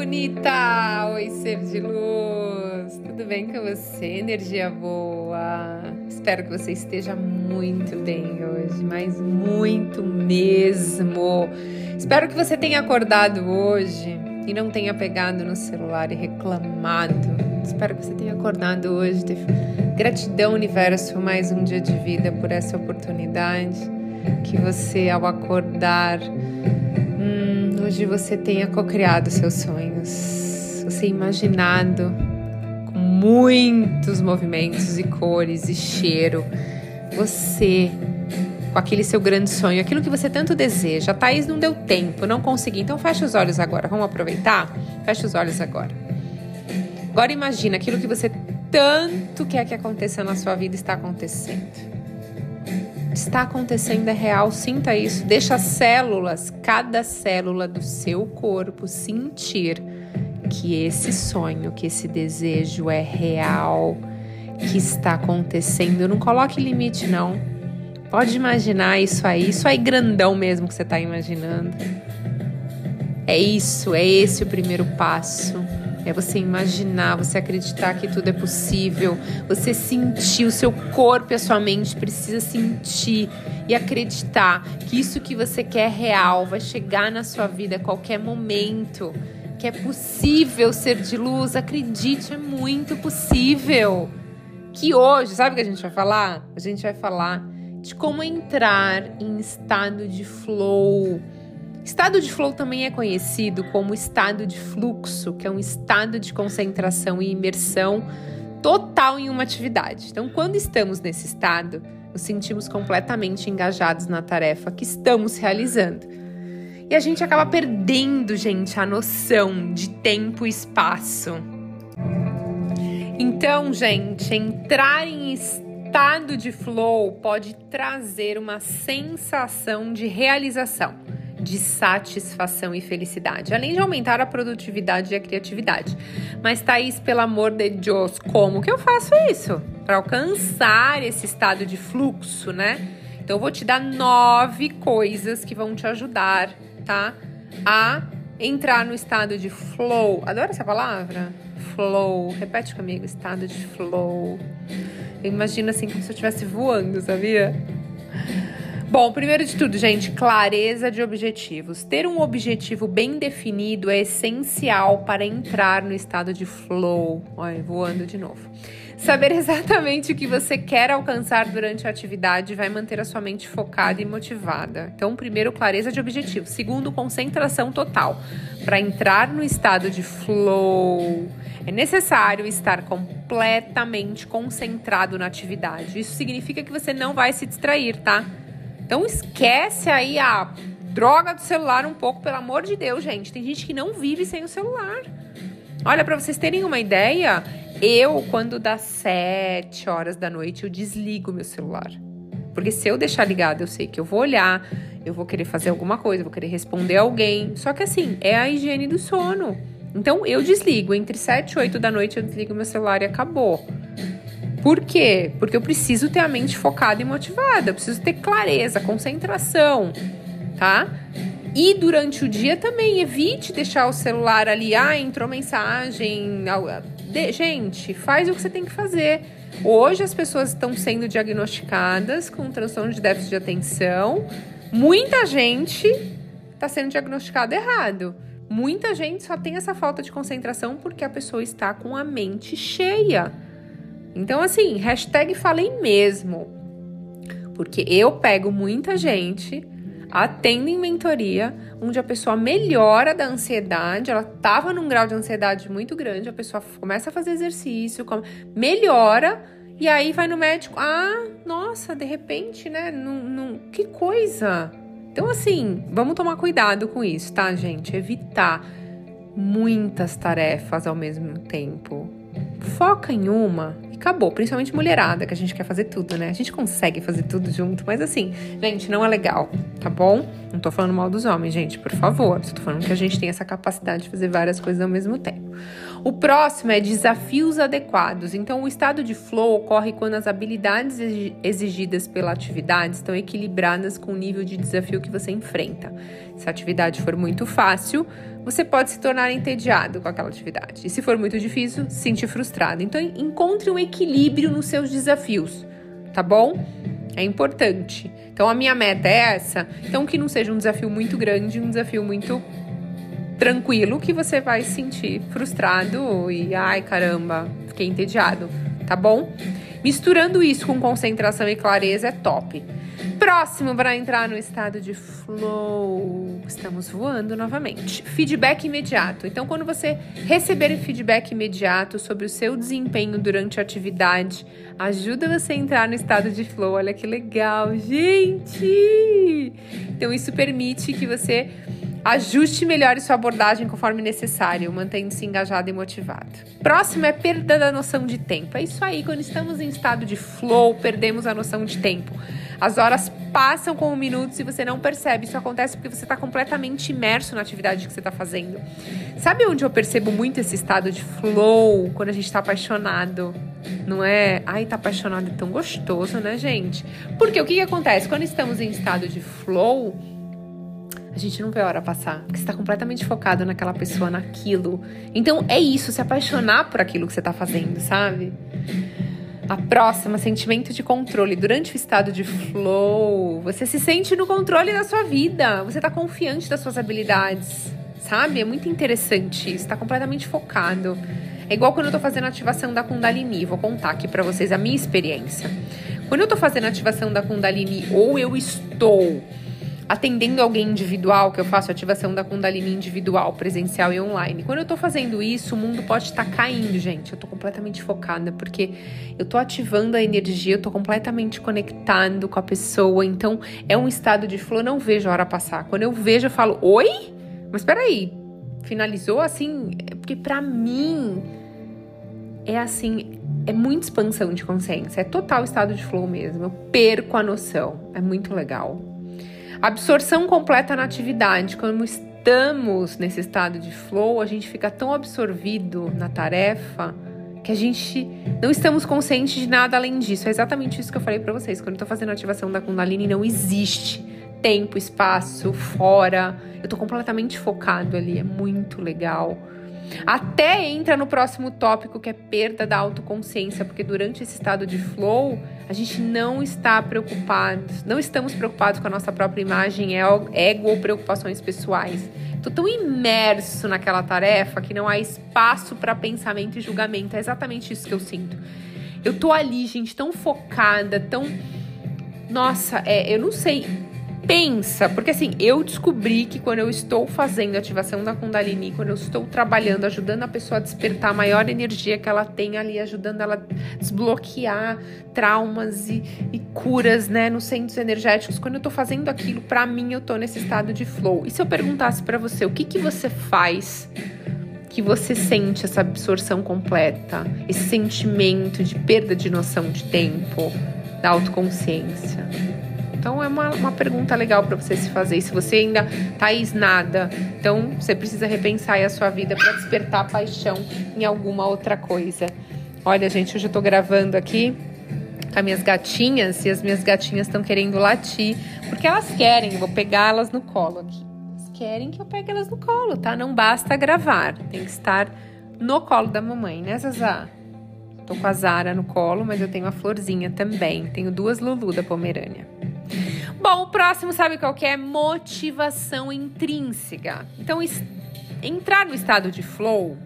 bonita! Oi, ser de luz! Tudo bem com você? Energia boa! Espero que você esteja muito bem hoje, mas muito mesmo! Espero que você tenha acordado hoje e não tenha pegado no celular e reclamado. Espero que você tenha acordado hoje. Gratidão, universo, por mais um dia de vida, por essa oportunidade. Que você, ao acordar, hoje você tenha cocriado seus sonhos, você imaginado com muitos movimentos e cores e cheiro, você com aquele seu grande sonho, aquilo que você tanto deseja. A Thaís não deu tempo, não consegui, então fecha os olhos agora. Vamos aproveitar? Fecha os olhos agora. Agora imagina aquilo que você tanto quer que aconteça na sua vida está acontecendo está acontecendo é real, sinta isso. Deixa as células, cada célula do seu corpo sentir que esse sonho, que esse desejo é real, que está acontecendo. Não coloque limite, não. Pode imaginar isso aí, isso aí grandão mesmo que você está imaginando. É isso, é esse o primeiro passo. É você imaginar, você acreditar que tudo é possível, você sentir, o seu corpo e a sua mente precisa sentir e acreditar que isso que você quer é real, vai chegar na sua vida a qualquer momento, que é possível ser de luz, acredite, é muito possível. Que hoje, sabe o que a gente vai falar? A gente vai falar de como entrar em estado de flow Estado de flow também é conhecido como estado de fluxo, que é um estado de concentração e imersão total em uma atividade. Então, quando estamos nesse estado, nos sentimos completamente engajados na tarefa que estamos realizando. E a gente acaba perdendo, gente, a noção de tempo e espaço. Então, gente, entrar em estado de flow pode trazer uma sensação de realização de satisfação e felicidade, além de aumentar a produtividade e a criatividade. Mas, Thaís, pelo amor de Deus, como que eu faço isso? Para alcançar esse estado de fluxo, né? Então, eu vou te dar nove coisas que vão te ajudar, tá? A entrar no estado de flow. Adoro essa palavra? Flow. Repete comigo, estado de flow. Eu imagino assim como se eu estivesse voando, sabia? Bom, primeiro de tudo, gente, clareza de objetivos. Ter um objetivo bem definido é essencial para entrar no estado de flow. Olha, voando de novo. Saber exatamente o que você quer alcançar durante a atividade vai manter a sua mente focada e motivada. Então, primeiro, clareza de objetivo. Segundo, concentração total. Para entrar no estado de flow, é necessário estar completamente concentrado na atividade. Isso significa que você não vai se distrair, tá? Então esquece aí a droga do celular um pouco, pelo amor de Deus, gente. Tem gente que não vive sem o celular. Olha, para vocês terem uma ideia, eu, quando dá sete horas da noite, eu desligo meu celular. Porque se eu deixar ligado, eu sei que eu vou olhar, eu vou querer fazer alguma coisa, vou querer responder alguém. Só que assim, é a higiene do sono. Então eu desligo. Entre 7 e 8 da noite eu desligo meu celular e acabou. Por quê? Porque eu preciso ter a mente focada e motivada, eu preciso ter clareza, concentração, tá? E durante o dia também, evite deixar o celular ali, ah, entrou mensagem. Gente, faz o que você tem que fazer. Hoje as pessoas estão sendo diagnosticadas com transtorno de déficit de atenção. Muita gente está sendo diagnosticada errado. Muita gente só tem essa falta de concentração porque a pessoa está com a mente cheia. Então, assim, hashtag falei mesmo. Porque eu pego muita gente, atendo em mentoria, onde a pessoa melhora da ansiedade, ela tava num grau de ansiedade muito grande, a pessoa começa a fazer exercício, melhora, e aí vai no médico, ah, nossa, de repente, né? Que coisa! Então, assim, vamos tomar cuidado com isso, tá, gente? Evitar muitas tarefas ao mesmo tempo. Foca em uma acabou. Principalmente mulherada, que a gente quer fazer tudo, né? A gente consegue fazer tudo junto, mas assim, gente, não é legal, tá bom? Não tô falando mal dos homens, gente, por favor. Só tô falando que a gente tem essa capacidade de fazer várias coisas ao mesmo tempo. O próximo é desafios adequados. Então, o estado de flow ocorre quando as habilidades exigidas pela atividade estão equilibradas com o nível de desafio que você enfrenta. Se a atividade for muito fácil, você pode se tornar entediado com aquela atividade. E se for muito difícil, se sentir frustrado. Então, encontre um equilíbrio nos seus desafios, tá bom? É importante. Então, a minha meta é essa. Então, que não seja um desafio muito grande, um desafio muito tranquilo, que você vai se sentir frustrado e, ai caramba, fiquei entediado, tá bom? Misturando isso com concentração e clareza é top. Próximo para entrar no estado de flow. Estamos voando novamente. Feedback imediato. Então, quando você receber feedback imediato sobre o seu desempenho durante a atividade, ajuda você a entrar no estado de flow. Olha que legal, gente! Então, isso permite que você Ajuste melhor sua abordagem conforme necessário, mantendo-se engajado e motivado. Próximo é perda da noção de tempo. É isso aí, quando estamos em estado de flow, perdemos a noção de tempo. As horas passam como minutos e você não percebe. Isso acontece porque você está completamente imerso na atividade que você está fazendo. Sabe onde eu percebo muito esse estado de flow? Quando a gente está apaixonado. Não é? Ai, tá apaixonado é tão gostoso, né, gente? Porque o que, que acontece? Quando estamos em estado de flow, gente não vê a hora passar, porque você está completamente focado naquela pessoa, naquilo. Então é isso, se apaixonar por aquilo que você está fazendo, sabe? A próxima, sentimento de controle. Durante o estado de flow, você se sente no controle da sua vida, você está confiante das suas habilidades, sabe? É muito interessante isso, está completamente focado. É igual quando eu tô fazendo a ativação da Kundalini. Vou contar aqui para vocês a minha experiência. Quando eu tô fazendo a ativação da Kundalini ou eu estou atendendo alguém individual, que eu faço ativação da Kundalini individual, presencial e online. Quando eu tô fazendo isso, o mundo pode estar tá caindo, gente. Eu tô completamente focada, porque eu tô ativando a energia, eu tô completamente conectando com a pessoa. Então, é um estado de flow, eu não vejo a hora passar. Quando eu vejo, eu falo, oi? Mas peraí, finalizou assim? É porque para mim é assim, é muita expansão de consciência, é total estado de flow mesmo. Eu perco a noção. É muito legal. Absorção completa na atividade. Quando estamos nesse estado de flow, a gente fica tão absorvido na tarefa que a gente não estamos conscientes de nada além disso. É exatamente isso que eu falei para vocês. Quando eu tô fazendo a ativação da Kundalini, não existe tempo, espaço, fora. Eu tô completamente focado ali. É muito legal. Até entra no próximo tópico que é perda da autoconsciência, porque durante esse estado de flow, a gente não está preocupado, não estamos preocupados com a nossa própria imagem, ego ou preocupações pessoais. Tô tão imerso naquela tarefa que não há espaço para pensamento e julgamento. É exatamente isso que eu sinto. Eu tô ali, gente, tão focada, tão. Nossa, é, eu não sei pensa, porque assim, eu descobri que quando eu estou fazendo ativação da Kundalini, quando eu estou trabalhando, ajudando a pessoa a despertar a maior energia que ela tem ali, ajudando ela a desbloquear traumas e, e curas, né, nos centros energéticos, quando eu estou fazendo aquilo, para mim, eu estou nesse estado de flow. E se eu perguntasse para você, o que que você faz que você sente essa absorção completa, esse sentimento de perda de noção de tempo, da autoconsciência? Então é uma, uma pergunta legal para você se fazer. se você ainda tá nada, então você precisa repensar a sua vida para despertar paixão em alguma outra coisa. Olha, gente, hoje eu tô gravando aqui com as minhas gatinhas e as minhas gatinhas estão querendo latir, porque elas querem, eu vou pegá-las no colo aqui. Elas querem que eu pegue elas no colo, tá? Não basta gravar, tem que estar no colo da mamãe, né, Zazá? Tô com a Zara no colo, mas eu tenho a Florzinha também. Tenho duas Lulu da Pomerânia. Bom, o próximo sabe qual que é? Motivação intrínseca. Então, entrar no estado de flow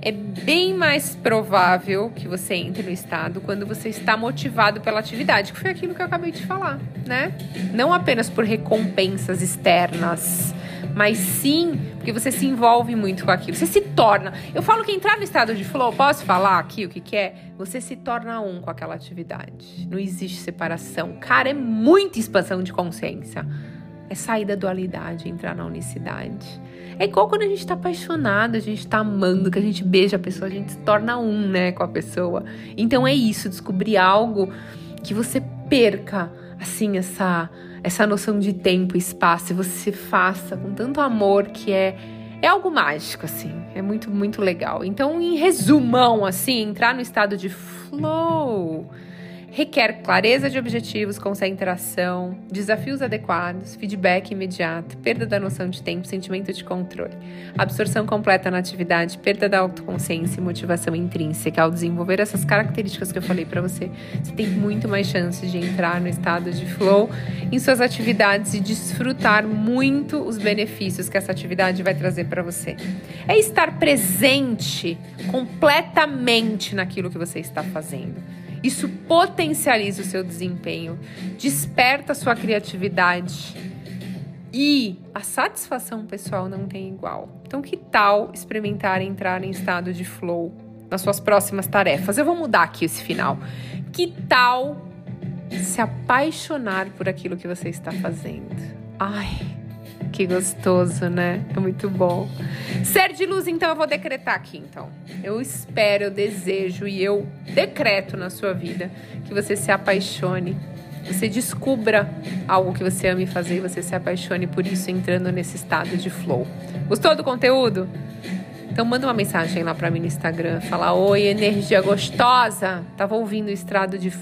é bem mais provável que você entre no estado quando você está motivado pela atividade, que foi aquilo que eu acabei de falar, né? Não apenas por recompensas externas, mas sim porque você se envolve muito com aquilo. Você se torna. Eu falo que entrar no estado de flow, posso falar aqui o que, que é? Você se torna um com aquela atividade. Não existe separação. Cara, é muita expansão de consciência. É sair da dualidade, entrar na unicidade. É igual quando a gente tá apaixonado, a gente tá amando, que a gente beija a pessoa, a gente se torna um, né, com a pessoa. Então é isso, descobrir algo que você perca, assim, essa essa noção de tempo e espaço, e você faça com tanto amor que é É algo mágico, assim. É muito, muito legal. Então, em resumão, assim, entrar no estado de flow requer clareza de objetivos, concentração, desafios adequados, feedback imediato, perda da noção de tempo, sentimento de controle, absorção completa na atividade, perda da autoconsciência e motivação intrínseca. Ao desenvolver essas características que eu falei para você, você tem muito mais chances de entrar no estado de flow em suas atividades e desfrutar muito os benefícios que essa atividade vai trazer para você. É estar presente completamente naquilo que você está fazendo. Isso potencializa o seu desempenho, desperta a sua criatividade e a satisfação pessoal não tem igual. Então, que tal experimentar entrar em estado de flow nas suas próximas tarefas? Eu vou mudar aqui esse final. Que tal se apaixonar por aquilo que você está fazendo? Ai, que gostoso, né? É muito bom. Ser de luz, então, eu vou decretar aqui, então. Eu espero, eu desejo e eu decreto na sua vida que você se apaixone, você descubra algo que você ame fazer e você se apaixone por isso entrando nesse estado de flow. Gostou do conteúdo? Então manda uma mensagem lá para mim no Instagram, fala: "Oi, energia gostosa, tava ouvindo o estado de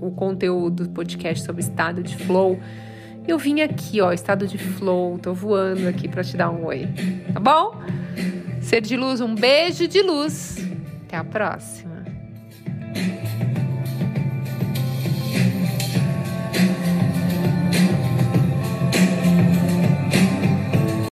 o conteúdo do podcast sobre estado de flow eu vim aqui, ó, estado de flow, tô voando aqui para te dar um oi. Tá bom? Ser de luz, um beijo de luz. Até a próxima.